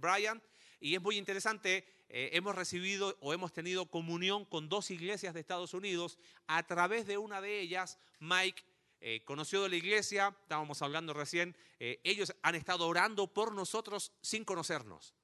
Brian. Y es muy interesante, eh, hemos recibido o hemos tenido comunión con dos iglesias de Estados Unidos. A través de una de ellas, Mike eh, conoció de la iglesia, estábamos hablando recién, eh, ellos han estado orando por nosotros sin conocernos.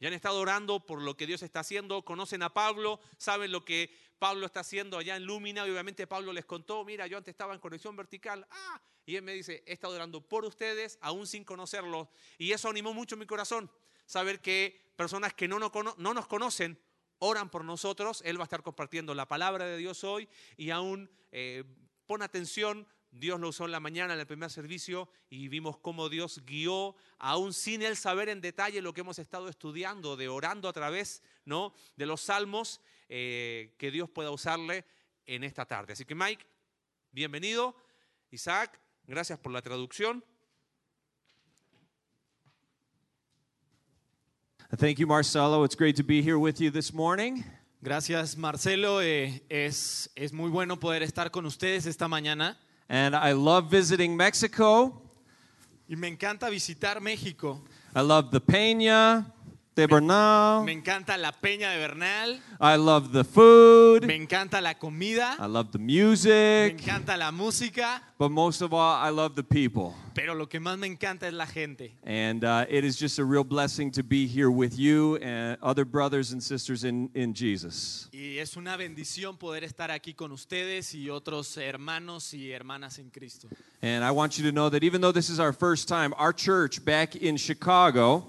Y han estado orando por lo que Dios está haciendo, conocen a Pablo, saben lo que Pablo está haciendo allá en Lumina y obviamente Pablo les contó, mira, yo antes estaba en conexión vertical, ah, y él me dice, he estado orando por ustedes aún sin conocerlos y eso animó mucho mi corazón, saber que personas que no nos, no nos conocen oran por nosotros, él va a estar compartiendo la palabra de Dios hoy y aún eh, pon atención Dios lo usó en la mañana en el primer servicio y vimos cómo Dios guió, aún sin él saber en detalle lo que hemos estado estudiando, de orando a través ¿no? de los salmos, eh, que Dios pueda usarle en esta tarde. Así que Mike, bienvenido. Isaac, gracias por la traducción. Thank you, Marcelo. It's great to be here with you this morning. Gracias, Marcelo. Eh, es, es muy bueno poder estar con ustedes esta mañana. And I love visiting Mexico. Y me encanta visitar México. I love the Peña de Bernal. Me encanta la Peña de Bernal. I love the food. Me encanta la comida. I love the music. Me encanta la música. But most of all, I love the people. Pero lo que más me encanta es la gente. And uh, it is just a real blessing to be here with you and other brothers and sisters in, in Jesus. Y es una bendición poder estar aquí con ustedes y otros hermanos y hermanas en Cristo. And I want you to know that even though this is our first time, our church back in Chicago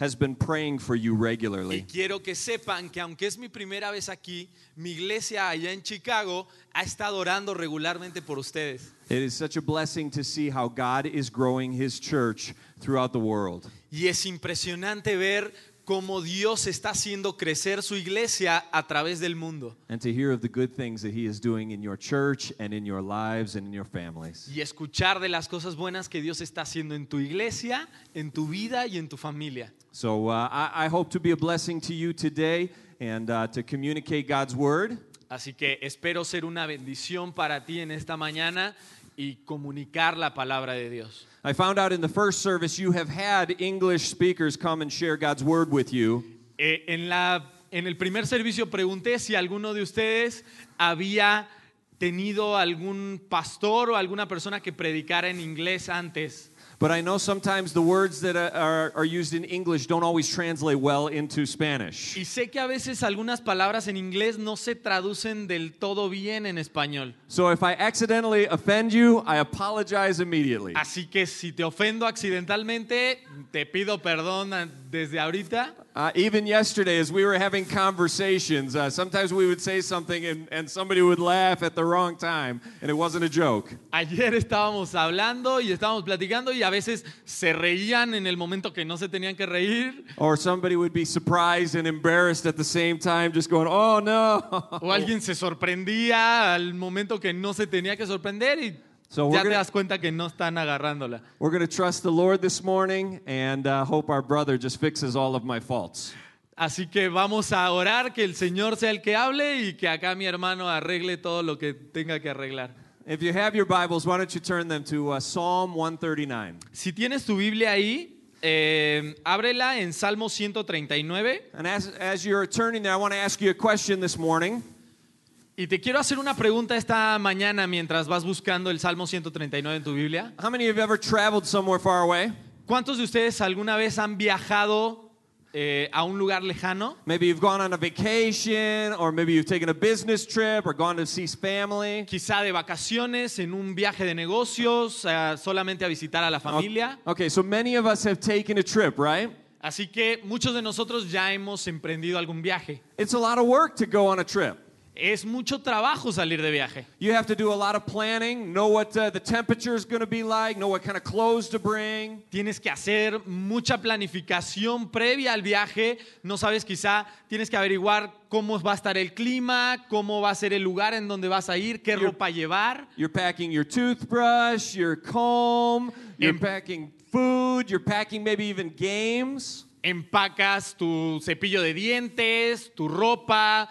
has been praying for you regularly. Y quiero que sepan que aunque es mi primera vez aquí, mi iglesia allá en Chicago ha estado orando regularmente por ustedes. It is such a blessing to see how God is growing his church throughout the world. Y es impresionante ver cómo Dios está haciendo crecer su iglesia a través del mundo. and to hear of the good things that He is doing in your church and in your lives and in your families. Y escuchar de las cosas buenas que Dios está haciendo en tu iglesia, en tu vida y en tu familia. So uh, I, I hope to be a blessing to you today and uh, to communicate God's word. Así que espero ser una bendición para ti en esta mañana y comunicar la palabra de Dios. I found out in the first service you have had English speakers come and share God's word with you. Eh, en, la, en el primer servicio pregunté si alguno de ustedes había tenido algún pastor o alguna persona que predicara en inglés antes. But I know sometimes the words that uh, are, are used in English don't always translate well into Spanish. Y sé que a veces algunas palabras en inglés no se traducen del todo bien en español. So if I accidentally offend you, I apologize immediately. Así que si te ofendo accidentalmente, te pido perdón desde ahorita. Uh, even yesterday, as we were having conversations, uh, sometimes we would say something and, and somebody would laugh at the wrong time, and it wasn't a joke. Ayer estábamos hablando y estábamos platicando y a veces se reían en el momento que no se tenían que reír. Or somebody would be surprised and embarrassed at the same time, just going, oh no. O alguien se sorprendía al momento que no se tenía que sorprender y So we're ya gonna- das cuenta que no están agarrándola. We're going to trust the Lord this morning and uh, hope our brother just fixes all of my faults. Así que vamos a orar que el Señor sea el que hable y que acá mi hermano arregle todo lo que tenga que arreglar. If you have your Bibles, why don't you turn them to uh, Psalm 139? Si tienes tu Biblia ahí, eh, ábrela en Salmo 139 And as, as you're turning there, I want to ask you a question this morning. Y te quiero hacer una pregunta esta mañana mientras vas buscando el Salmo 139 en tu Biblia. How many have ever traveled somewhere far away? ¿Cuántos de ustedes alguna vez han viajado eh, a un lugar lejano? Maybe you've gone on a vacation, or maybe you've taken a business trip, or gone to see family. Quizá de vacaciones, en un viaje de negocios, eh, solamente a visitar a la familia. Okay, so many of us have taken a trip, right? Así que muchos de nosotros ya hemos emprendido algún viaje. It's a lot of work to go on a trip. Es mucho trabajo salir de viaje. You have to do a lot of planning, know what uh, the temperature is going to be like, know what kind of clothes to bring. Tienes que hacer mucha planificación previa al viaje. No sabes, quizá tienes que averiguar cómo va a estar el clima, cómo va a ser el lugar en donde vas a ir, qué ropa llevar. You're packing your toothbrush, your comb, you're Em- packing food, you're packing maybe even games. Empacas tu cepillo de dientes, tu ropa,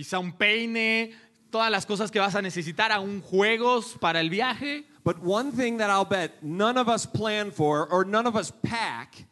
quizá un peine, todas las cosas que vas a necesitar, aún juegos para el viaje. But one thing that I'll bet none of us plan for or none of us pack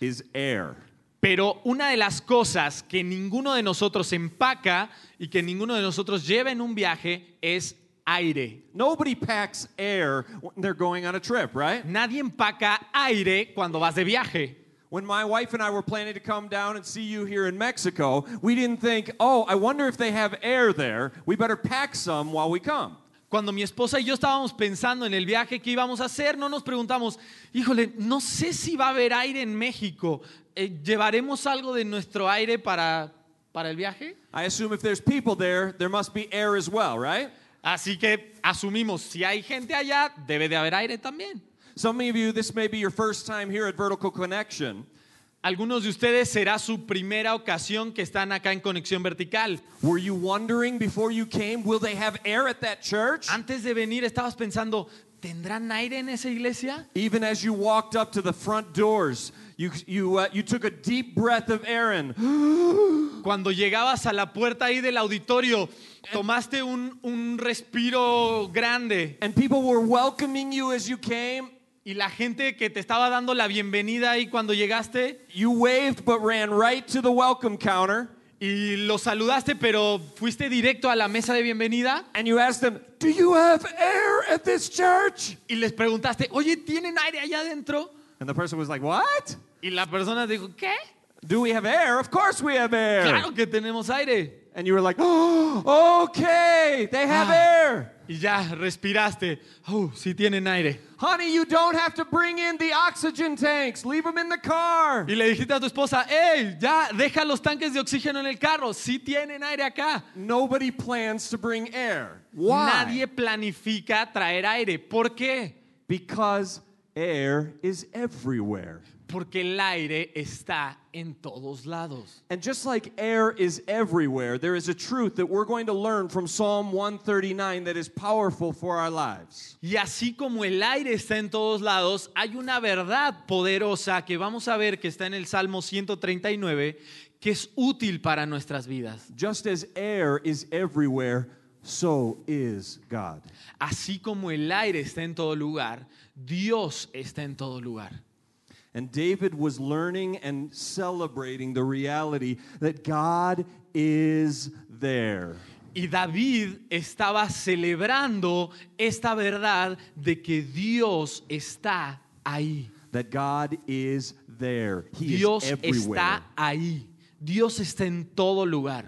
is air. Pero una de las cosas que ninguno de nosotros empaca y que ninguno de nosotros lleva en un viaje es aire. Nobody packs air when they're going on a trip, right? Nadie empaca aire cuando vas de viaje. When my wife and I were planning to come down and see you here in Mexico, we didn't think, oh, I wonder if they have air there. We better pack some while we come. Cuando mi esposa y yo estábamos pensando en el viaje que íbamos a hacer, no nos preguntamos, híjole, no sé si va a haber aire en México. Eh, ¿Llevaremos algo de nuestro aire para, para el viaje? I assume if there's people there, there must be air as well, right? Así que asumimos, si hay gente allá, debe de haber aire también. Some of you, this may be your first time here at Vertical Connection. Algunos de ustedes será su primera ocasión que están acá en Conexión Vertical. Were you wondering before you came, will they have air at that church? Antes de venir estabas pensando, ¿tendrán aire en esa iglesia? Even as you walked up to the front doors, you, you, uh, you took a deep breath of air and Cuando llegabas a la puerta ahí del auditorio, tomaste un, un respiro grande and people were welcoming you as you came. Y la gente que te estaba dando la bienvenida ahí cuando llegaste You waved but ran right to the welcome counter y los saludaste, pero fuiste directo a la mesa de bienvenida and you asked them, Do you have air at this church? y les preguntaste, oye, ¿tienen aire allá adentro? And the person was like, What? Y la persona dijo, ¿qué? Do we have air? Of course we have air. Claro que tenemos aire. And you were like, Oh, okay, they have Ah. air. Y ya respiraste. Oh, sí tienen aire. Honey, you don't have to bring in the oxygen tanks. Leave them in the car. Y le dijiste a tu esposa, hey, ya deja los tanques de oxígeno en el carro. Sí tienen aire acá. Nobody plans to bring air. Why? Nadie planifica traer aire. ¿Por qué? Because air is everywhere. Porque el aire está en todos lados. And just like air is everywhere, there is a truth that we're going to learn from Psalm 139 that is powerful for our lives. Y así como el aire está en todos lados, hay una verdad poderosa que vamos a ver que está en el Salmo 139 que es útil para nuestras vidas. Just as air is everywhere, so is God. Así como el aire está en todo lugar, Dios está en todo lugar. And David was learning and celebrating the reality that God is there. Y David estaba celebrando esta verdad de que Dios está ahí. That God is there. He Dios is everywhere. está ahí. Dios está en todo lugar.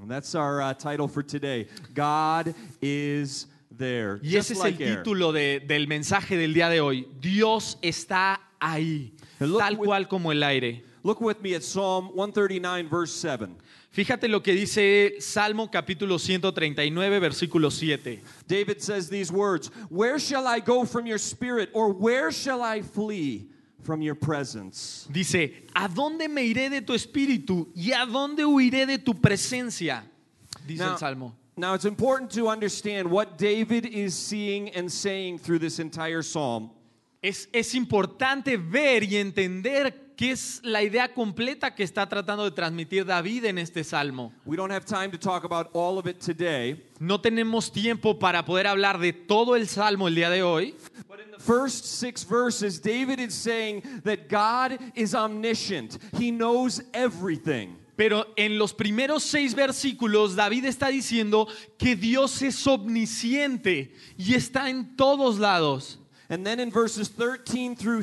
And that's our uh, title for today. God is there. Y just ese es like el air. título de- del mensaje del día de hoy. Dios está ahí, look tal with- cual como el aire. Look with me at Psalm 139, verse 7. Fíjate lo que dice Salmo capítulo 139, versículo 7. David says these words Where shall I go from your spirit, or where shall I flee from your presence? Dice, ¿a dónde me iré de tu espíritu y a dónde huiré de tu presencia? Dice el Salmo. now, it's important to understand what David is seeing and saying through this entire psalm. Es, es importante ver y entender qué es la idea completa que está tratando de transmitir David en este salmo. We don't have time to talk about all of it today, No tenemos tiempo para poder hablar de todo el salmo el día de hoy, but in the first six verses, David is saying that God is omniscient, He knows everything. pero en los primeros seis versículos David está diciendo que Dios es omnisciente y está en todos lados. And then in verses 13 through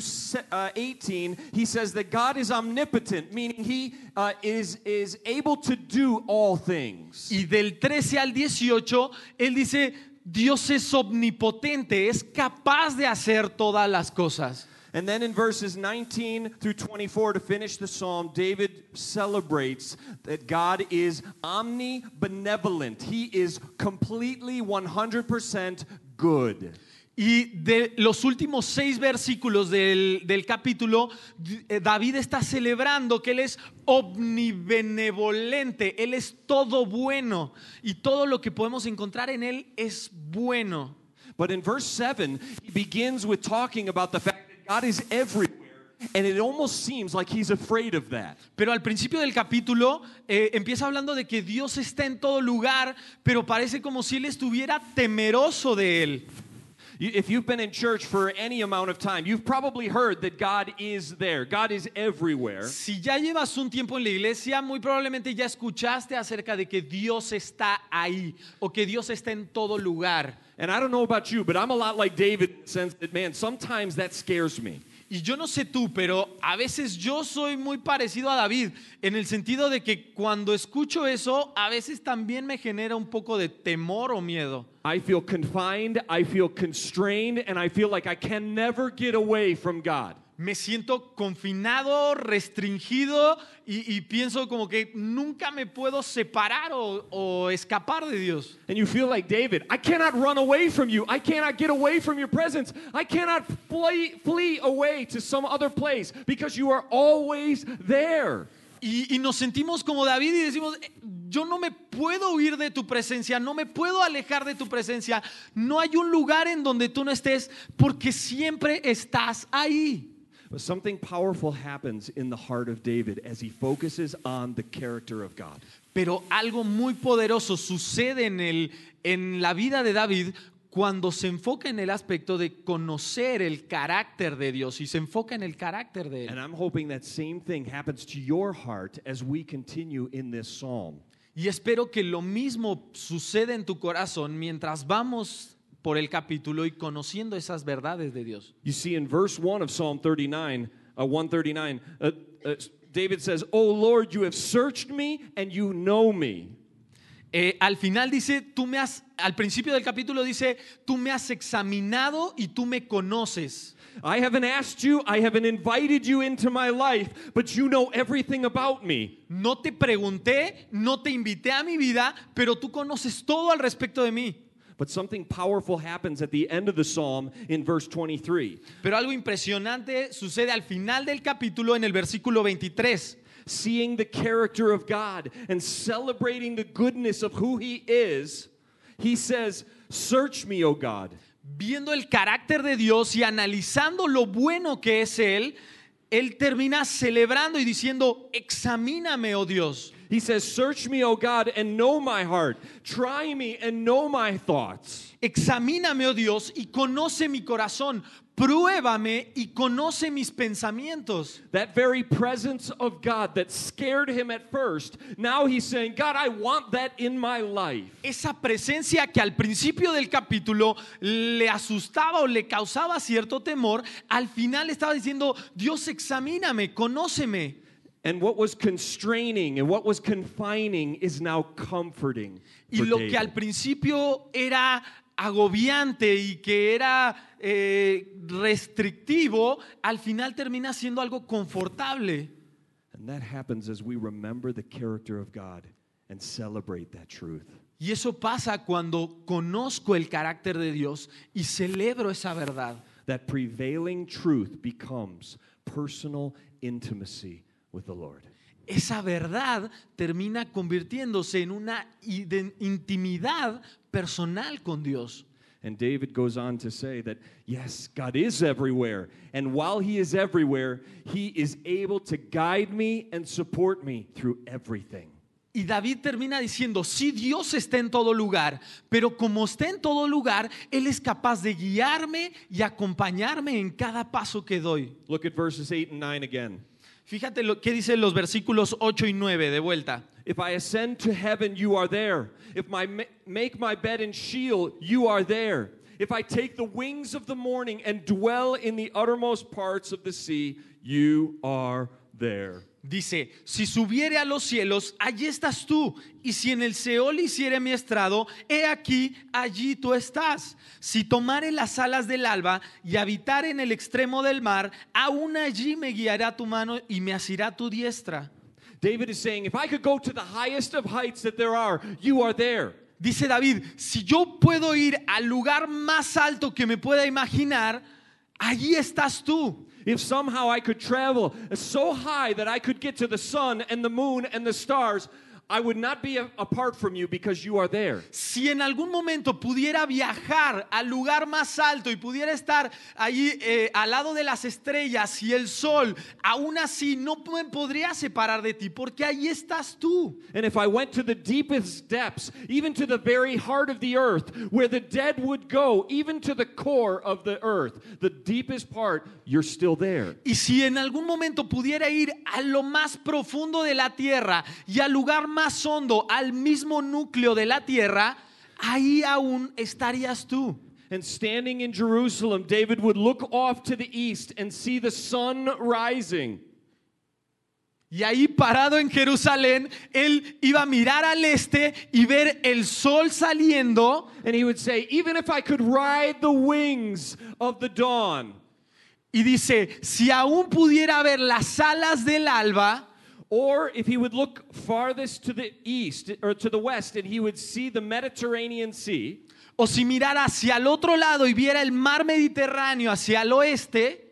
uh, 18, he says that God is omnipotent, meaning he uh, is, is able to do all things. Y del 13 al 18, él dice, Dios es omnipotente, es capaz de hacer todas las cosas. And then in verses 19 through 24, to finish the psalm, David celebrates that God is omnibenevolent. He is completely 100% good. Y de los últimos seis versículos del, del capítulo, eh, David está celebrando que Él es omnibenevolente, Él es todo bueno y todo lo que podemos encontrar en Él es bueno. But in verse 7, he begins with talking about the fact that God is everywhere. And it almost seems like he's afraid of that. Pero al principio del capítulo eh, empieza hablando de que Dios está en todo lugar, pero parece como si Él estuviera temeroso de Él. If you've been in church for any amount of time, you've probably heard that God is there. God is everywhere. Si ya llevas un tiempo en la iglesia, muy probablemente ya escuchaste acerca de que Dios está ahí o que Dios está en todo lugar. And I don't know about you, but I'm a lot like David in the sense that, man, sometimes that scares me. Y yo no sé tú, pero a veces yo soy muy parecido a David en el sentido de que cuando escucho eso, a veces también me genera un poco de temor o miedo. I feel confined, I feel constrained, and I feel like I can never get away from God. Me siento confinado, restringido y, y pienso como que nunca me puedo separar o, o escapar de Dios. And you feel like David, I cannot run away from you. I cannot get away from your presence. I cannot flee, flee away to some other place because you are always there. Y, y nos sentimos como David y decimos, "Eh, yo no me puedo huir de tu presencia, no me puedo alejar de tu presencia. No hay un lugar en donde tú no estés porque siempre estás ahí. But something powerful happens in the heart of David as he focuses on the character of God. Pero algo muy poderoso sucede en, el, en la vida de David cuando se enfoca en el aspecto de conocer el carácter de Dios y se enfoca en el carácter de And Él. I'm hoping that same thing happens to your heart as we continue in this psalm. Y espero que lo mismo suceda en tu corazón mientras vamos por el capítulo y conociendo esas verdades de Dios. You see, in verse 1 of Psalm 39, uh, 139, uh, uh, David says, Oh Lord, you have searched me and you know me. Eh, al final dice, tú me has, al principio del capítulo dice, tú me has examinado y tú me conoces. I haven't asked you, I haven't invited you into my life, but you know everything about me. No te pregunté, no te invité a mi vida, pero tú conoces todo al respecto de mí. But something powerful happens at the end of the psalm in verse 23. Pero algo impresionante sucede al final del capítulo en el versículo 23. Seeing the character of God and celebrating the goodness of who He is, He says, Search me, O God. Viendo el carácter de Dios y analizando lo bueno que es Él, Él termina celebrando y diciendo, examíname, oh Dios. He says, Search me, O God, and know my heart. Try me and know my thoughts. Examíname, oh Dios, y conoce mi corazón. Pruébame y conoce mis pensamientos. That very presence of God that scared him at first, now he's saying, God, I want that in my life. Esa presencia que al principio del capítulo le asustaba o le causaba cierto temor, al final estaba diciendo, Dios examíname, conóceme. And what was constraining and what was confining is now comforting. Y lo David. que al principio era agobiante y que era eh, restrictivo, al final termina siendo algo confortable. And that happens as we remember the character of God and celebrate that truth. Y eso pasa cuando conozco el carácter de Dios y celebro esa verdad. That prevailing truth becomes personal intimacy with the Lord. Esa verdad termina convirtiéndose en una intimidad personal con Dios. And David goes on to say that, yes, God is everywhere. And while He is everywhere, He is able to guide me and support me through everything. Y David termina diciendo, sí, Dios está en todo lugar, pero como está en todo lugar, Él es capaz de guiarme y acompañarme en cada paso que doy. Look at verses 8 and 9 again. Fíjate lo que dicen los versículos 8 y 9 de vuelta. If I ascend to heaven, you are there. If I make my bed in Sheol, you are there. If I take the wings of the morning and dwell in the uttermost parts of the sea, you are there. Dice, si subiere a los cielos, allí estás tú. Y si en el Seol hiciere mi estrado, he aquí, allí tú estás. Si tomare las alas del alba y habitar en el extremo del mar, aún allí me guiará tu mano y me asirá tu diestra. David is saying, if I could go to the highest of heights that there are, you are there. Dice David, si yo puedo ir al lugar más alto que me pueda imaginar, allí estás tú. If somehow I could travel so high that I could get to the sun and the moon and the stars, I would not be apart from you because you are there. Si en algún momento pudiera viajar al lugar más alto y pudiera estar allí eh, al lado de las estrellas y el sol, aún así no me podría separar de ti porque ahí estás tú. And if I went to the deepest depths, even to the very heart of the earth, where the dead would go, even to the core of the earth, the deepest part, you're still there. Y si en algún momento pudiera ir a lo más profundo de la tierra y al lugar más hondo, al mismo núcleo de la tierra, ahí aún estarías tú. And standing in Jerusalem, David would look off to the east and see the sun rising. Y ahí parado en Jerusalén, él iba a mirar al este y ver el sol saliendo. And he would say, Even if I could ride the wings of the dawn, Y dice, si aún pudiera ver las alas del alba, or if he would look farthest to the east or to the west and he would see the Mediterranean Sea, o si mirara hacia el otro lado y viera el mar Mediterráneo hacia el oeste,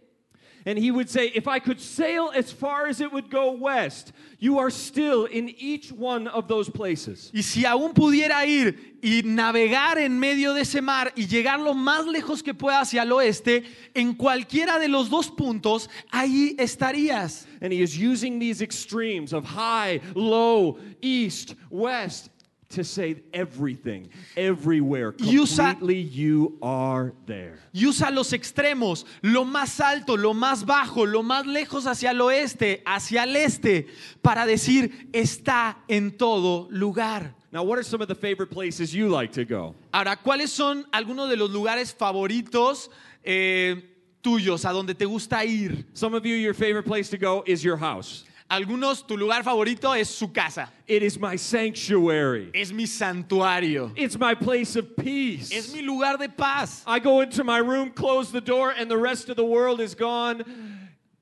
And he would say, If I could sail as far as it would go west, you are still in each one of those places. y si aún pudiera ir y navegar en medio de ese mar y llegar lo más lejos que pueda hacia el oeste, en cualquiera de los dos puntos, ahí estarías. And he is using these extremes of high, low, east, west to say everything, everywhere, Y usa- completely you are there. Y usa los extremos, lo más alto, lo más bajo, lo más lejos hacia el oeste, hacia el este, para decir, está en todo lugar. Now, what are some of the favorite places you like to go? Ahora, ¿cuáles son algunos de los lugares favoritos eh, tuyos, a donde te gusta ir? Some of you, your favorite place to go is your house. Algunos, tu lugar favorito es su casa, It is my sanctuary. es mi santuario, It's my place of peace. es mi lugar de paz. I go into my room, close the door, and the rest of the world is gone.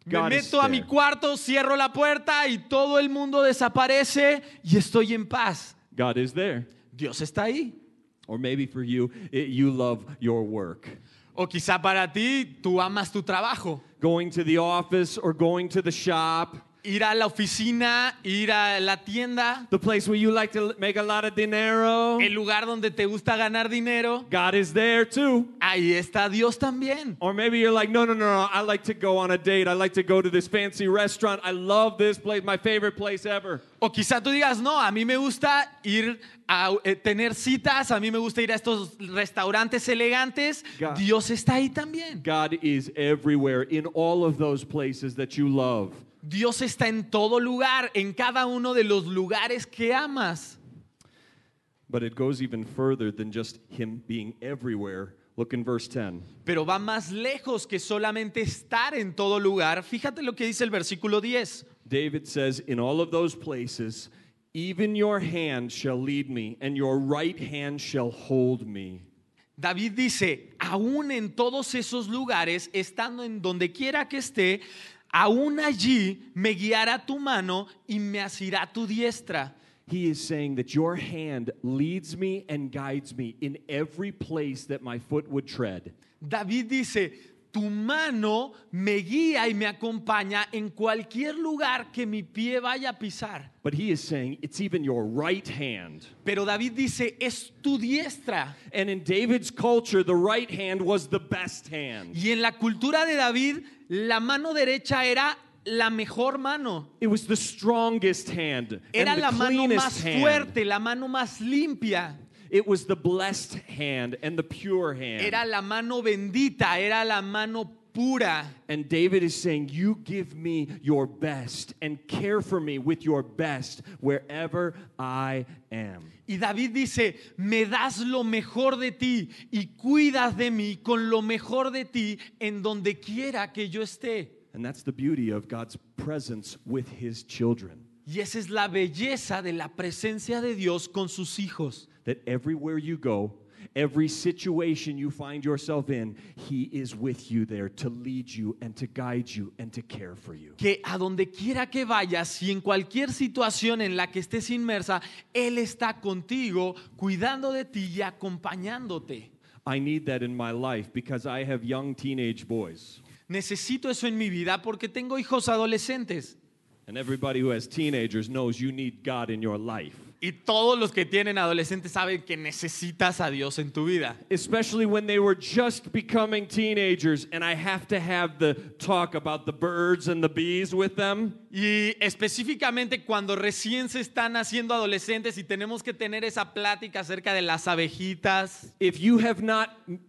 Me God is meto a mi cuarto, cierro la puerta y todo el mundo desaparece y estoy en paz. God is there. Dios está ahí. Or maybe for you, it, you love your work. O quizá para ti, tú amas tu trabajo. Going to the office or going to the shop, Ir a la oficina, ir a la tienda, the place where you like to make a lot of dinero. el lugar donde te gusta ganar dinero. God is there too. Ahí está Dios también. Or maybe you're like, no, no, no, no. I like to go on a date. I like to go to this fancy restaurant. I love this place, my favorite place ever. O quizá tú digas, no, a mí me gusta ir a eh, tener citas, a mí me gusta ir a estos restaurantes elegantes. God. Dios está ahí también. God is everywhere in all of those places that you love. Dios está en todo lugar, en cada uno de los lugares que amas. But it goes even further than just Him being everywhere. Look in verse 10. Pero va más lejos que solamente estar en todo lugar. Fíjate lo que dice el versículo 10. David says, In all of those places, even your hand shall lead me, and your right hand shall hold me. David dice, aún en todos esos lugares, estando en donde quiera que esté, aún allí me guiará tu mano y me asirá tu diestra. He is saying that your hand leads me and guides me in every place that my foot would tread. David dice, tu mano me guía y me acompaña en cualquier lugar que mi pie vaya a pisar. But he is saying it's even your right hand. Pero David dice, es tu diestra. And in David's culture, the right hand was the best hand. Y en la cultura de David, la mano derecha era la mejor mano. It was the strongest hand Era la mano más hand. fuerte, la mano más limpia. It was the blessed hand and the pure hand. Era la mano bendita, era la mano pura. And David is saying, You give me your best and care for me with your best wherever I am. Y David dice, me das lo mejor de ti y cuidas de mí con lo mejor de ti en donde quiera que yo esté. And that's the beauty of God's presence with his children. Y esa es la belleza de la presencia de Dios con sus hijos. That everywhere you go, every situation you find yourself in, he is with you there to lead you and to guide you and to care for you. Que a donde quiera que vayas y en cualquier situación en la que estés inmersa, Él está contigo, cuidando de ti y acompañándote. I need that in my life because I have young teenage boys. Necesito eso en mi vida porque tengo hijos adolescentes. And everybody who has teenagers knows you need God in your life. Y todos los que tienen adolescentes saben que necesitas a Dios en tu vida. Especially when they were just becoming teenagers, and I have to have the talk about the birds and the bees with them. Y específicamente cuando recién se están haciendo adolescentes y tenemos que tener esa plática acerca de las abejitas. If you have not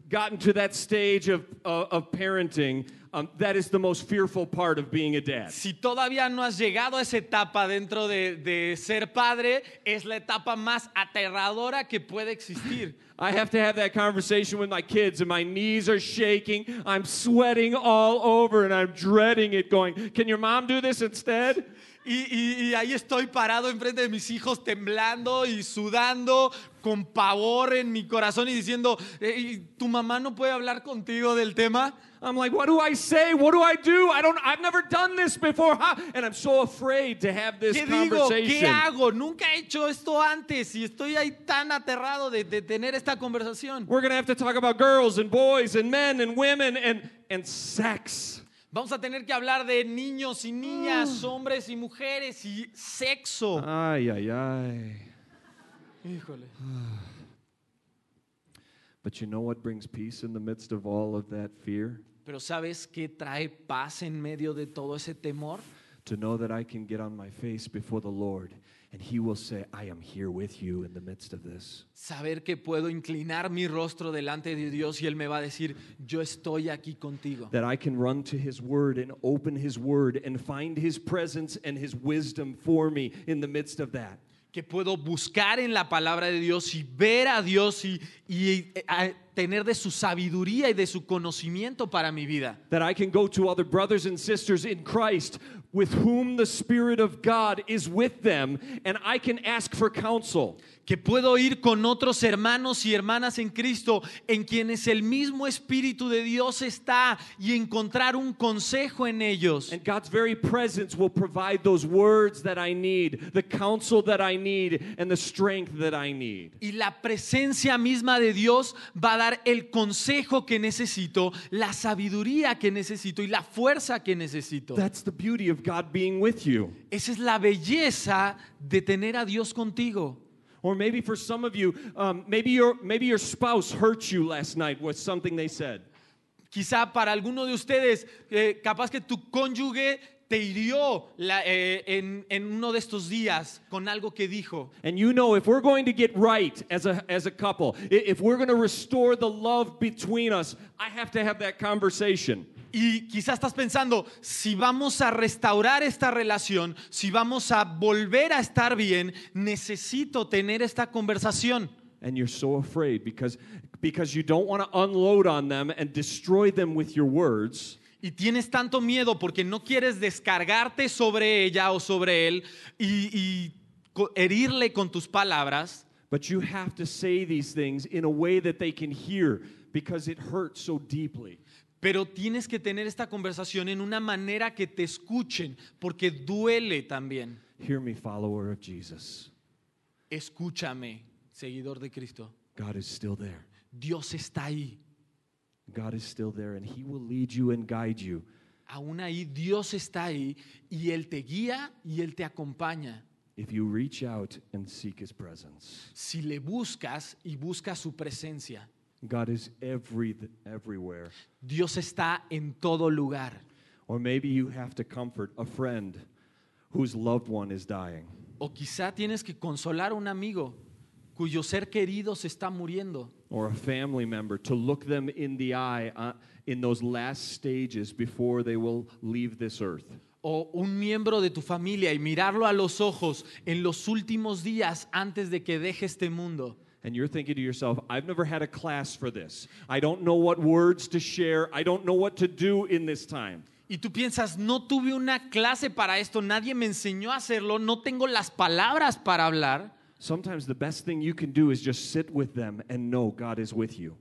gotten to that stage of, uh, of parenting, um, that is the most fearful part of being a dad. Si todavía no has llegado a esa etapa dentro de, de ser padre, es la etapa más aterradora que puede existir. I have to have that conversation with my kids, and my knees are shaking. I'm sweating all over, and I'm dreading it, going, Can your mom do this instead? Y, y- y ahí estoy parado enfrente de mis hijos temblando y sudando con pavor en mi corazón y diciendo, "Ey, ¿tu mamá no puede hablar contigo del tema? I'm like, what do I say? What do I do? I don't. I've never done this before, How- and I'm so afraid to have this ¿Qué digo? ¿Qué hago? Nunca he hecho esto antes y estoy ahí tan aterrado de, de tener esta conversación. We're gonna have to talk about girls and boys and men and women and and sex. Vamos a tener que hablar de niños y niñas, hombres y mujeres y sexo. Ay, ay, ay. Híjole. But you know what brings peace in the midst of all of that fear? Pero ¿sabes qué trae paz en medio de todo ese temor? To know that I can get on my face before the Lord and He will say, I am here with you in the midst of this. Saber que puedo inclinar mi rostro delante de Dios y Él me va a decir, yo estoy aquí contigo. That I can run to His Word and open His Word and find His presence and His wisdom for me in the midst of that. Que puedo buscar en la palabra de Dios y ver a Dios y, y, eh, a- tener de su sabiduría y de su conocimiento para mi vida. That I can go to other brothers and sisters in Christ with whom the Spirit of God is with them and I can ask for counsel. Que puedo ir con otros hermanos y hermanas en Cristo en quienes el mismo Espíritu de Dios está y encontrar un consejo en ellos. And God's very presence will provide those words that I need, the counsel that I need, and the strength that I need. Y la presencia misma de Dios va a dar el consejo que necesito, la sabiduría que necesito y la fuerza que necesito. That's the beauty of God being with you. Esa es la belleza de tener a Dios contigo. Or maybe for some of you, um, maybe your maybe your spouse hurt you last night with something they said. Quizá para alguno de ustedes, eh, capaz que tu cónyuge te hirió la- eh, en, en uno de estos días con algo que dijo. And you know, if we're going to get right as a as a couple, if we're going to restore the love between us, I have to have that conversation. Y quizás estás pensando, si vamos a restaurar esta relación, si vamos a volver a estar bien, necesito tener esta conversación. And you're so afraid because because you don't want to unload on them and destroy them with your words. Y tienes tanto miedo porque no quieres descargarte sobre ella o sobre él y, y herirle con tus palabras, But you have to say these things in a way that they can hear because it hurts so deeply. Pero tienes que tener esta conversación en una manera que te escuchen porque duele también. Hear me, follower of Jesus. Escúchame, seguidor de Cristo. God is still there. Dios está ahí. God is still there, and He will lead you and guide you. Aún ahí Dios está ahí y Él te guía y Él te acompaña. If you reach out and seek His presence, Si le buscas y buscas su presencia, God is every, everywhere. Dios está en todo lugar. Or maybe you have to comfort a friend whose loved one is dying. O quizá tienes que consolar a un amigo cuyo ser querido se está muriendo. or a family member to look them in the eye uh, in those last stages before they will leave this earth. O un miembro de tu familia y mirarlo a los ojos en los últimos días antes de que deje este mundo. And you're thinking to yourself, I've never had a class for this. I don't know what words to share. I don't know what to do in this time. Y tú piensas, no tuve una clase para esto, nadie me enseñó a hacerlo, no tengo las palabras para hablar. Sometimes the best thing you can do is just sit with them and know God is with you.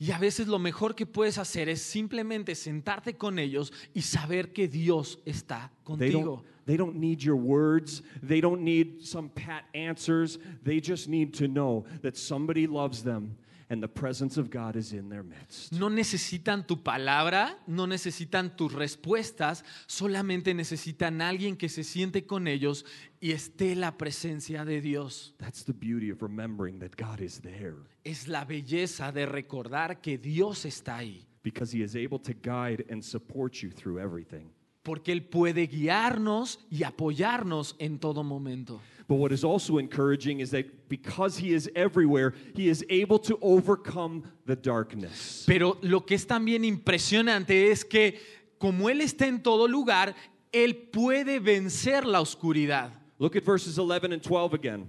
Y a veces lo mejor que puedes hacer es simplemente sentarte con ellos y saber que Dios está contigo. they don't need your words. They don't need some pat answers. They just need to know that somebody loves them and the presence of God is in their midst. No necesitan tu palabra, no necesitan tus respuestas, solamente necesitan alguien que se siente con ellos y esté la presencia de Dios. That's the beauty of remembering that God is there Es la belleza de recordar que Dios está ahí, because He is able to guide and support you through everything. Porque Él puede guiarnos y apoyarnos en todo momento. But what is also encouraging is that because He is everywhere, He is able to overcome the darkness. Pero lo que es también impresionante es que como Él está en todo lugar, Él puede vencer la oscuridad. Look at verses 11 and 12 again.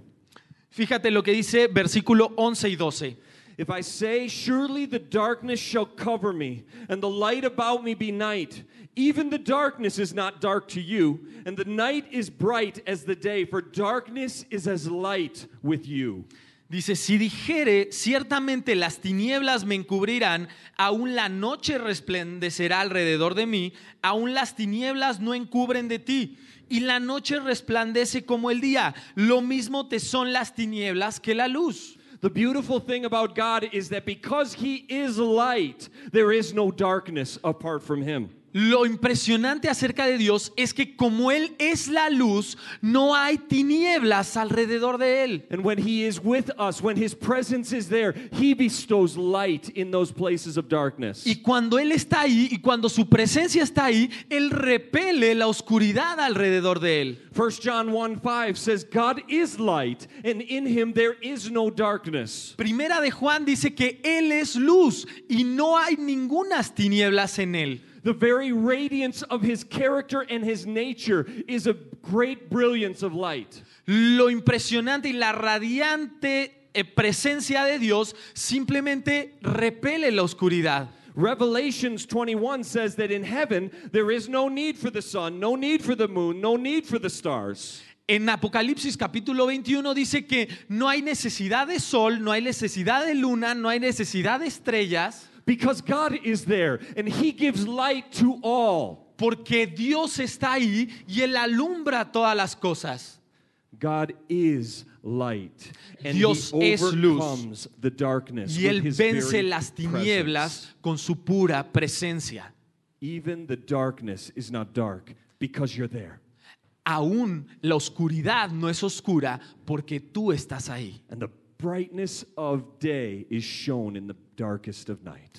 Fíjate lo que dice versículo 11 y 12. If I say, Surely the darkness shall cover me, and the light about me be night, even the darkness is not dark to you, and the night is bright as the day, for darkness is as light with you. Dice, si dijere, ciertamente las tinieblas me encubrirán, aún la noche resplandecerá alrededor de mí, aún las tinieblas no encubren de ti, y la noche resplandece como el día, lo mismo te son las tinieblas que la luz. The beautiful thing about God is that because He is light, there is no darkness apart from Him. Lo impresionante acerca de Dios es que como Él es la luz, no hay tinieblas alrededor de Él. And when He is with us, when His presence is there, He bestows light in those places of darkness. Y cuando Él está ahí y cuando su presencia está ahí, Él repele la oscuridad alrededor de Él. 1 John 1 5 says, God is light, and in Him there is no darkness. Primera de Juan dice que Él es luz y no hay ningunas tinieblas en Él. The very radiance of His character and His nature is a great brilliance of light. Lo impresionante y la radiante eh, presencia de Dios simplemente repele la oscuridad. Revelations 21 says that in heaven there is no need for the sun, no need for the moon, no need for the stars. En Apocalipsis capítulo 21 dice que no hay necesidad de sol, no hay necesidad de luna, no hay necesidad de estrellas, Because God is there and He gives light to all. porque Dios está ahí y Él alumbra todas las cosas. God is light. And Dios he es luz. the darkness Y Él vence las tinieblas presence. con su pura presencia. Even the darkness is not dark because you're there. Aún la oscuridad no es oscura porque tú estás ahí. And the brightness of day is shown in the darkest of night.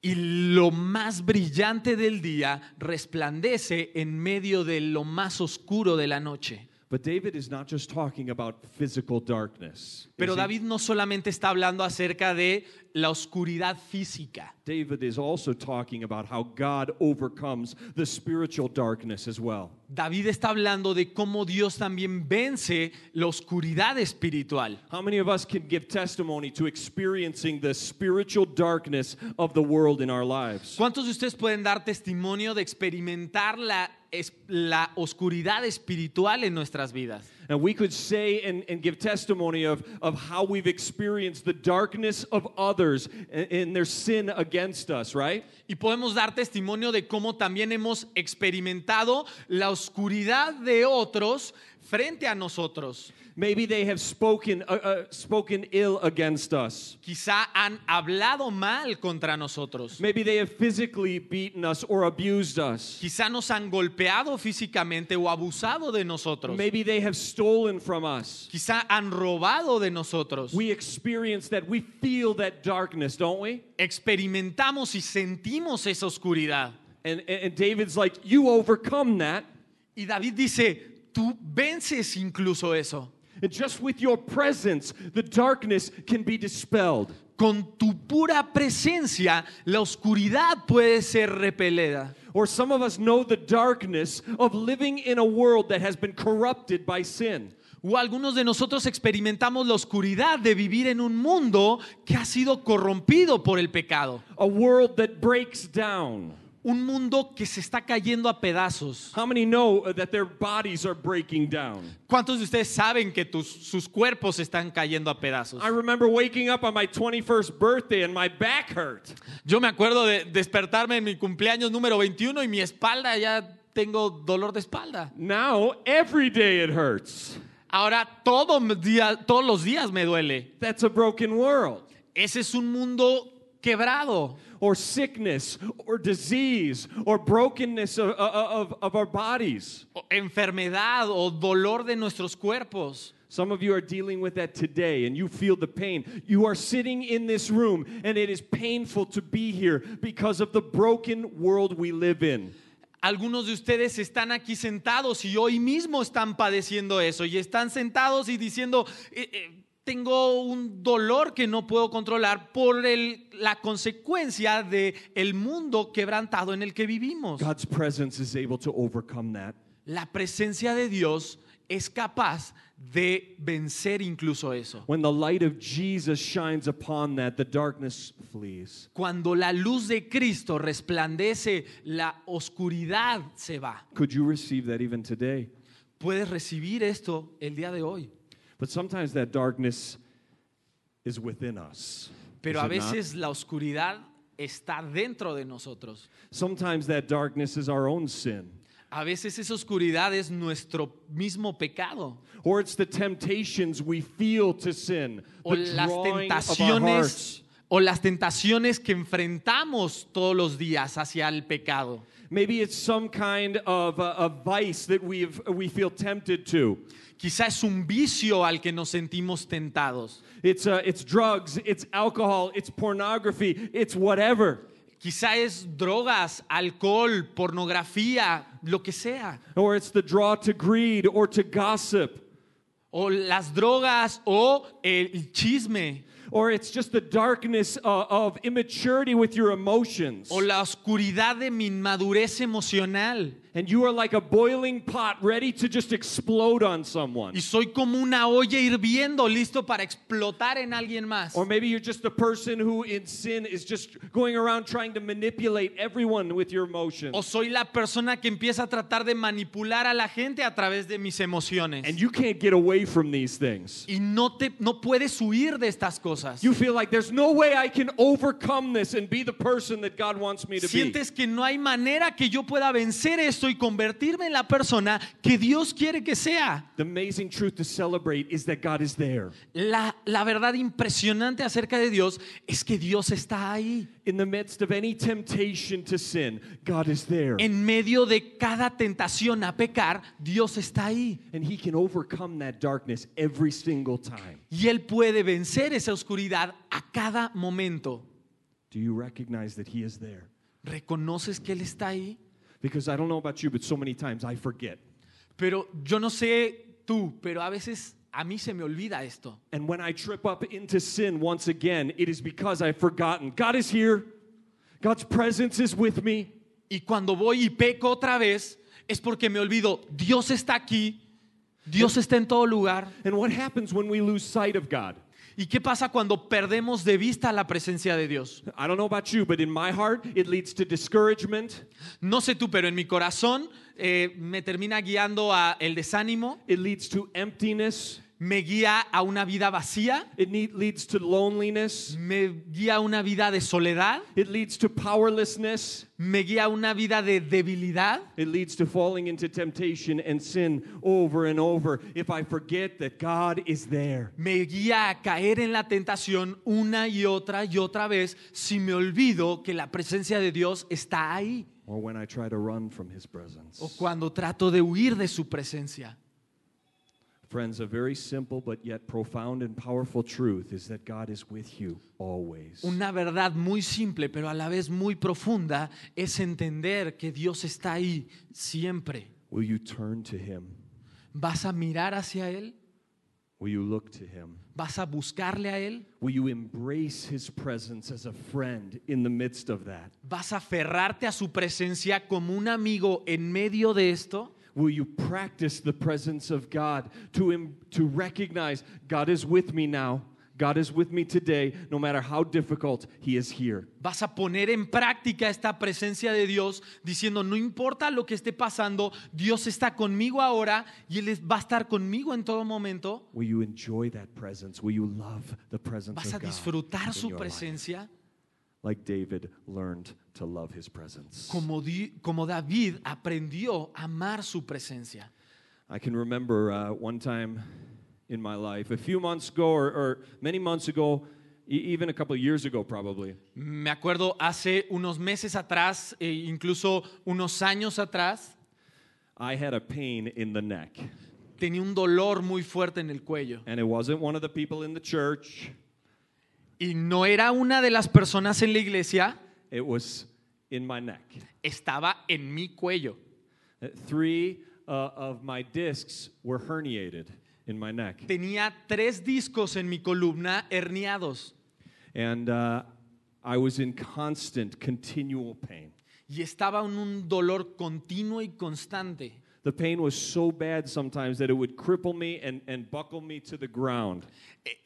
Y lo más brillante del día resplandece en medio de lo más oscuro de la noche. But David is not just talking about physical darkness. Pero? David no solamente está hablando acerca de la oscuridad física. David is also talking about how God overcomes the spiritual darkness as well. David está hablando de cómo Dios también vence la oscuridad espiritual. How many of us can give testimony to experiencing the spiritual darkness of the world in our lives? ¿Cuántos de ustedes pueden dar testimonio de experimentar la oscuridad espiritual en nuestras vidas? And we could say and, and give testimony of, of how we've experienced the darkness of others in, their sin against us, right? Y podemos dar testimonio de cómo también hemos experimentado la oscuridad de otros frente a nosotros. Maybe they have spoken, uh, uh, spoken ill against us. Quizá han hablado mal contra nosotros. Maybe they have physically beaten us or abused us. Quizá nos han golpeado físicamente o abusado de nosotros. Maybe they have stolen from us. Quizá han robado de nosotros. We experience that. We feel that darkness, don't we? Experimentamos y sentimos esa oscuridad. And, and and David's like, You overcome that. Y David dice, tú vences incluso eso. And just with your presence, the darkness can be dispelled. Con tu pura presencia, la oscuridad puede ser repelida. Or some of us know the darkness of living in a world that has been corrupted by sin. O algunos de nosotros experimentamos la oscuridad de vivir en un mundo que ha sido corrompido por el pecado. A world that breaks down. Un mundo que se está cayendo a pedazos. How many know that their bodies are breaking down? ¿Cuántos de ustedes saben que tus- sus cuerpos están cayendo a pedazos? I remember waking up on my 21st birthday and my back hurt. Yo me acuerdo de despertarme en mi cumpleaños número 21 y mi espalda ya tengo dolor de espalda. Now, every day it hurts. Ahora todo día, todos los días me duele. That's a broken world. ese es un mundo quebrado. or sickness or disease or brokenness of, of, of our bodies. enfermedad o dolor de nuestros cuerpos. Some of you are dealing with that today and you feel the pain. You are sitting in this room and it is painful to be here because of the broken world we live in. Algunos de ustedes están aquí sentados y hoy mismo están padeciendo eso y están sentados y diciendo, "Eh, eh, tengo un dolor que no puedo controlar por el- la consecuencia de el mundo quebrantado en el que vivimos. God's presence is able to overcome that. La presencia de Dios es capaz de vencer incluso eso. When the light of Jesus shines upon that, the darkness flees. Cuando la luz de Cristo resplandece, la oscuridad se va. Could you receive that even today? Puedes recibir esto el día de hoy. But sometimes that darkness is within us. Pero a veces la oscuridad está dentro de nosotros. Sometimes that darkness is our own sin. A veces esa oscuridad es nuestro mismo pecado. Or it's the temptations we feel to sin, O the las drawing of our tentaciones hearts. o las tentaciones que enfrentamos todos los días hacia el pecado. Maybe it's some kind of a, a vice that we we feel tempted to. Quizá es un vicio al que nos sentimos tentados. It's uh, it's drugs, it's alcohol, it's pornography, it's whatever. Quizá es drogas, alcohol, pornografía, lo que sea. Or it's the draw to greed or to gossip. O las drogas o el chisme. Or it's just the darkness uh, of immaturity with your emotions. O la oscuridad de mi inmadurez emocional. And you are like a boiling pot ready to just explode on someone. Y soy como una olla hirviendo, listo para explotar en alguien más. Or maybe you're just the person who in sin is just going around trying to manipulate everyone with your emotions. O soy la persona que empieza a tratar de manipular a la gente a través de mis emociones. And you can't get away from these things. Y no, te, no puedes huir de estas cosas. You feel like there's no way I can overcome this and be the person that God wants me to be. Sientes que no hay manera que yo pueda vencer esto y convertirme en la persona que Dios quiere que sea. The amazing truth to celebrate is that God is there. La, la verdad impresionante acerca de Dios es que Dios está ahí. In the midst of any temptation to sin, God is there. En medio de cada tentación a pecar, Dios está ahí. And He can overcome that darkness every single time. Y Él puede vencer esa oscuridad a cada momento. Do you recognize that He is there? ¿Reconoces que Él está ahí? Because I don't know about you, but so many times I forget. Pero yo no sé tú, pero a veces a mí se me olvida esto. And when I trip up into sin once again, it is because I've forgotten. God is here. God's presence is with me. Y cuando voy y peco otra vez, es porque me olvido, Dios está aquí, Dios está en todo lugar. And what happens when we lose sight of God? ¿Y qué pasa cuando perdemos de vista la presencia de Dios? I don't know about you, but in my heart, it leads to discouragement. No sé tú, pero en mi corazón eh, me termina guiando a el desánimo, It leads to emptiness. Me guía a una vida vacía, It need, leads to loneliness. me guía a una vida de soledad, It leads to powerlessness. me guía a una vida de debilidad. It leads to falling into temptation and sin over and over if I forget that God is there. Me guía a caer en la tentación una y otra y otra vez si me olvido que la presencia de Dios está ahí Or when I try to run from His presence. o cuando trato de huir de su presencia. Friends, a very simple but yet profound and powerful truth is that God is with you always. Una verdad muy simple pero a la vez muy profunda es entender que Dios está ahí siempre. Will you turn to Him? ¿Vas a mirar hacia Él? Will you look to Him? ¿Vas a buscarle a Él? Will you embrace His presence as a friend in the midst of that? ¿Vas a aferrarte a su presencia como un amigo en medio de esto? Will you practice the presence of God to, em- to recognize God is with me now? God is with me today, no matter how difficult He is here. Vas a poner en práctica esta presencia de Dios diciendo, no importa lo que esté pasando, Dios está conmigo ahora y Él va a estar conmigo en todo momento. Will you enjoy that presence? Will you love the presence Vas a of God? disfrutar su your life? presencia Like David learned to love His presence. como, Di- como David aprendió a amar su presencia. I can remember uh, one time in my life, a few months ago or, or many months ago, E- even a couple of years ago, probably. Me acuerdo hace unos meses atrás, e incluso unos años atrás, I had a pain in the neck. tenía un dolor muy fuerte en el cuello. And it wasn't one of the people in the church, Y no era una de las personas en la iglesia, it was in my neck. estaba en mi cuello. Uh, Three uh, of my discs were herniated in my neck. Tenía tres discos en mi columna herniados And uh, I was in constant, continual pain. y estaba en un dolor continuo y constante. The pain was so bad sometimes that it would cripple me and, and buckle me to the ground.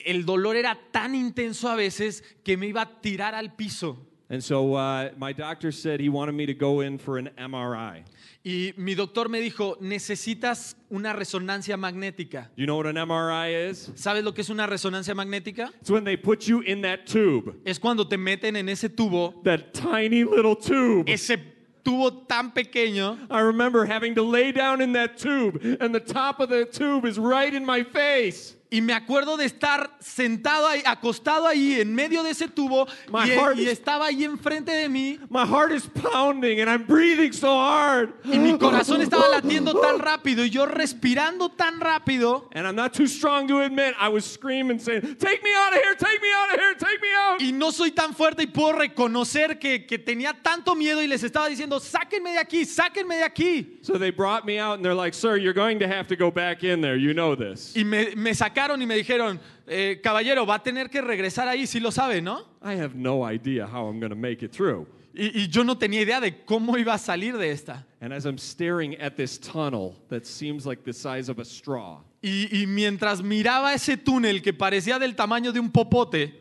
El dolor era tan intenso a veces que me iba a tirar al piso. And so uh, my doctor said he wanted me to go in for an MRI. Y mi doctor me dijo, necesitas una resonancia magnética. You know what an MRI is? ¿Sabes lo que es una resonancia magnética? It's when they put you in that tube, Es cuando te meten en ese tubo, that tiny little tube. ese tubo tan pequeño. I remember having to lay down in that tube, and the top of the tube is right in my face. Y me acuerdo de estar sentado ahí, acostado ahí en medio de ese tubo My y, heart y is- estaba ahí enfrente de mí My heart is pounding, and I'm breathing so hard. y mi corazón estaba latiendo tan rápido y yo respirando tan rápido And I'm not too strong to admit, I was screaming, saying, Take me out of here, take me out of here, take me out. y no soy tan fuerte y puedo reconocer que, que tenía tanto miedo y les estaba diciendo, sáquenme de aquí, sáquenme de aquí. So they brought me out, and they're like, Sir, you're going to have to go back in there. You know this. Y me, me sacaron y me dijeron, "Eh, caballero, va a tener que regresar ahí, sí lo sabe, ¿no? I have no idea how I'm going to make it through. Y, y yo no tenía idea de cómo iba a salir de esta. And as I'm staring at this tunnel that seems like the size of a straw, Y, y mientras miraba ese túnel que parecía del tamaño de un popote,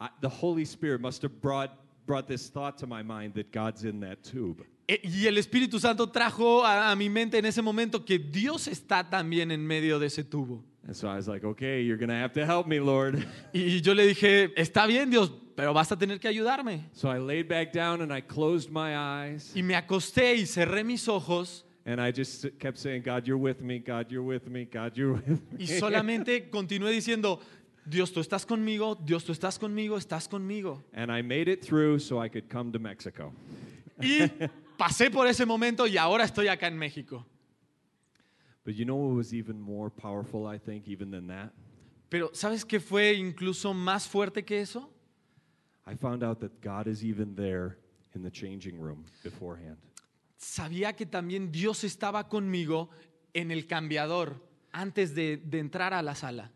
I, the Holy Spirit must have brought, brought this thought to my mind that God's in that tube. eh, y el Espíritu Santo trajo a, a mi mente en ese momento que Dios está también en medio de ese tubo. And so I was like, okay, you're to have to help me, Lord. Y yo le dije, está bien Dios, pero vas a tener que ayudarme. So I laid back down and I closed my eyes. Y me acosté y cerré mis ojos And I just kept saying, God, you're with me. God, you're with me. God, you're with y me. solamente continué diciendo, Dios, tú estás conmigo, Dios, tú estás conmigo, estás conmigo. and I made it through so I could come to Mexico. Y pasé por ese momento y ahora estoy acá en México. But you know what was even more powerful, I think, even than that? Pero ¿sabes qué fue incluso más fuerte que eso? I found out that God is even there in the changing room beforehand. Sabía que también Dios estaba conmigo en el cambiador antes de, de entrar a la sala.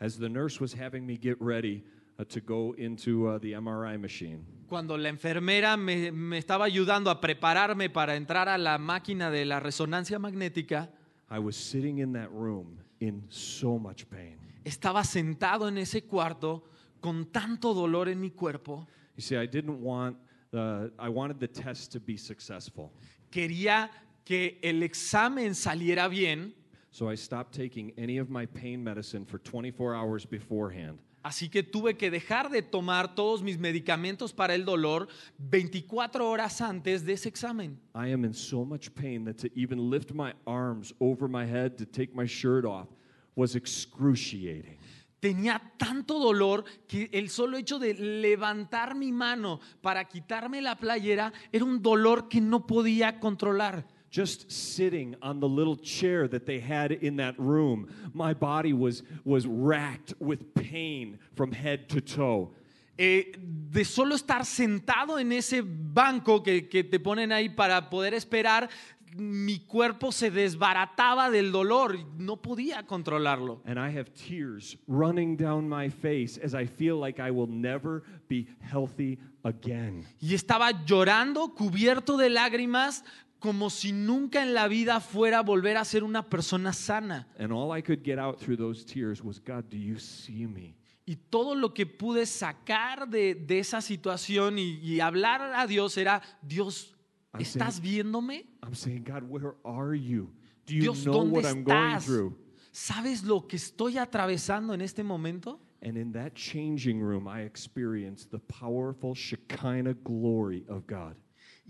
As the nurse was having me get ready uh, to go into uh, the MRI machine, Cuando la enfermera me, me estaba ayudando a prepararme para entrar a la máquina de la resonancia magnética, I was sitting in that room in so much pain. estaba sentado en ese cuarto con tanto dolor en mi cuerpo. You see, I didn't want the, I wanted the test to be successful. Quería que el examen saliera bien, So I stopped taking any of my pain medicine for 24 hours beforehand. Así que tuve que dejar de tomar todos mis medicamentos para el dolor 24 horas antes de ese examen. I am in so much pain that to even lift my arms over my head to take my shirt off was excruciating. Tenía tanto dolor que el solo hecho de levantar mi mano para quitarme la playera era un dolor que no podía controlar. Just sitting on the little chair that they had in that room, my body was, was racked with pain from head to toe. Eh, de solo estar sentado en ese banco que, que te ponen ahí para poder esperar, mi cuerpo se desbarataba del dolor, no podía controlarlo. And I have tears running down my face as I feel like I will never be healthy again. Y estaba llorando, cubierto de lágrimas, como si nunca en la vida fuera a volver a ser una persona sana. And all I could get out through those tears was, God, do you see me? Y todo lo que pude sacar de, de esa situación y, y hablar a Dios era, Dios, I'm ¿estás viéndome? I'm saying, God, where are you? Do you Dios, know ¿dónde what I'm going estás? through? ¿Sabes lo que estoy atravesando en este momento? And in that changing room, I experienced the powerful Shekinah glory of God.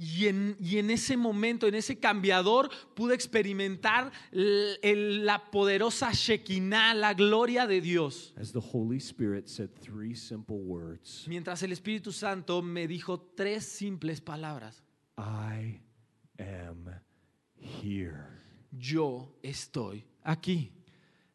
Y en, y en ese momento, en ese cambiador, pude experimentar l- el- la poderosa Shekinah, la gloria de Dios. As the Holy Spirit said three simple words Mientras el Espíritu Santo me dijo tres simples palabras. I am here. Yo estoy aquí.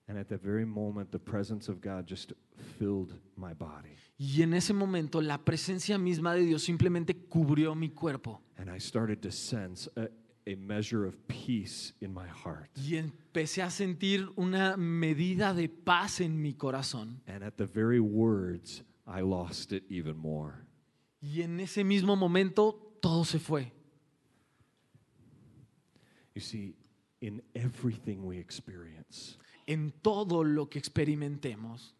And at that very moment, the presence of God just filled my body. Y en ese momento la presencia misma de Dios simplemente cubrió mi cuerpo. And I started to sense a, a measure of peace in my heart. Y empecé a sentir una medida de paz en mi corazón. And at the very words, I lost it even more. Y en ese mismo momento todo se fue. You see, in everything we experience, En todo lo que experimentemos,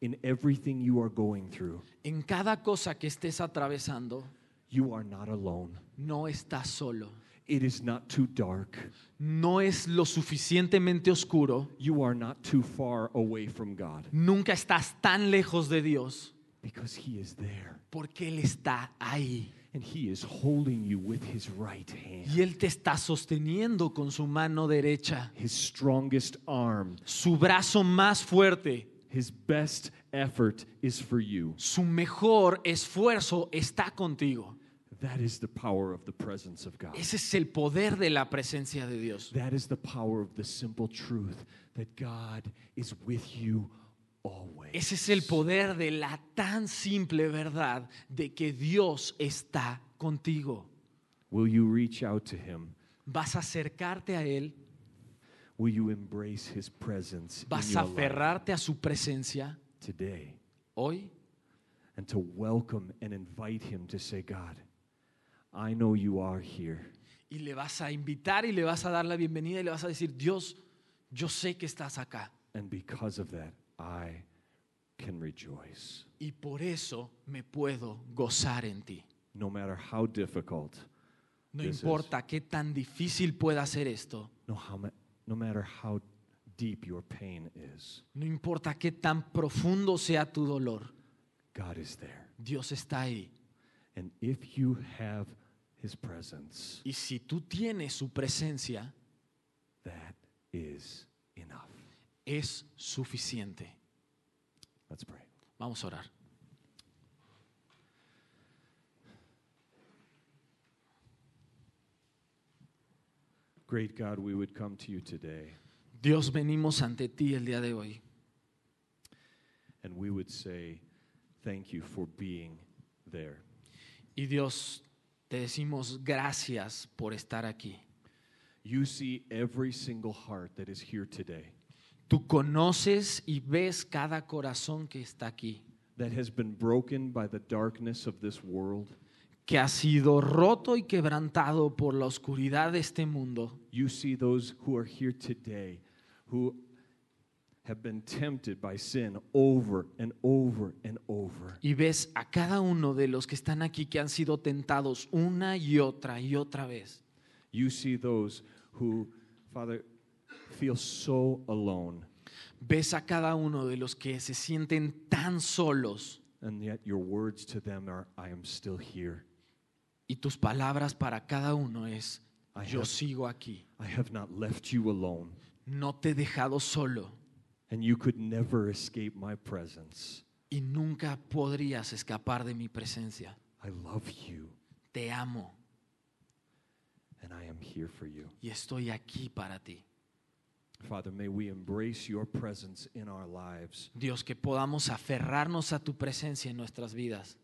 in everything you are going through, en cada cosa que estés atravesando, you are not alone. no estás solo. It is not too dark. No es lo suficientemente oscuro. You are not too far away from God Nunca estás tan lejos de Dios because He is there. porque Él está ahí. And He is holding you with His right hand. Y Él te está sosteniendo con su mano derecha. His strongest arm, Su brazo más fuerte, His best effort is for you. su mejor esfuerzo está contigo. That is the power of the presence of God. Ese es el poder de la presencia de Dios. That is the power of the simple truth that God is with you always. Ese es el poder de la tan simple verdad de que Dios está contigo. Will you reach out to Him? Vas a acercarte a Él, Will you embrace His presence vas a aferrarte a su presencia today hoy and to welcome and invite Him to say, God, I know you are here. y le vas a invitar y le vas a dar la bienvenida y le vas a decir, Dios, yo sé que estás acá And because of that, I can rejoice. y por eso me puedo gozar en ti. No matter how difficult, No This is- importa qué tan difícil pueda ser esto, no, how no matter how deep your pain is, no importa qué tan profundo sea tu dolor, God is there. Dios está ahí. And if you have His presence, Y si tú tienes su presencia, that is enough. es suficiente. Let's pray. Vamos a orar. Great God, we would come to you today Dios, venimos ante ti el día de hoy and we would say, Thank you for being there. y Dios, te decimos gracias por estar aquí. You see every single heart that is here today Tú conoces y ves cada corazón que está aquí, that has been broken by the darkness of this world. Que ha sido roto y quebrantado por la oscuridad de este mundo. You see those who are here today who have been tempted by sin over and over and over. Y ves a cada uno de los que están aquí que han sido tentados una y otra y otra vez. You see those who, Father, feel so alone, Ves a cada uno de los que se sienten tan solos and yet your words to them are, I am still here. Y tus palabras para cada uno es, I yo have- sigo aquí, I have not left you alone, no te he dejado solo and you could never escape my presence. y nunca podrías escapar de mi presencia. I love you, Te amo and I am here for you. y estoy aquí para ti. Father, may we embrace your presence in our lives. Dios, que podamos aferrarnos a tu presencia en nuestras vidas,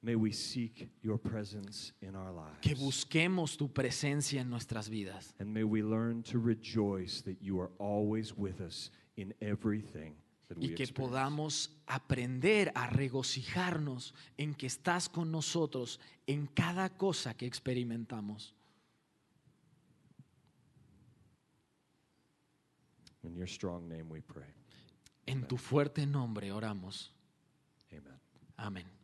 May we seek your presence in our lives. que busquemos tu presencia en nuestras vidas And may we learn to rejoice that you are always with us in everything that we y que experience. podamos aprender a regocijarnos en que estás con nosotros en cada cosa que experimentamos. In your strong name we pray. En tu fuerte nombre oramos. Amen. Amén.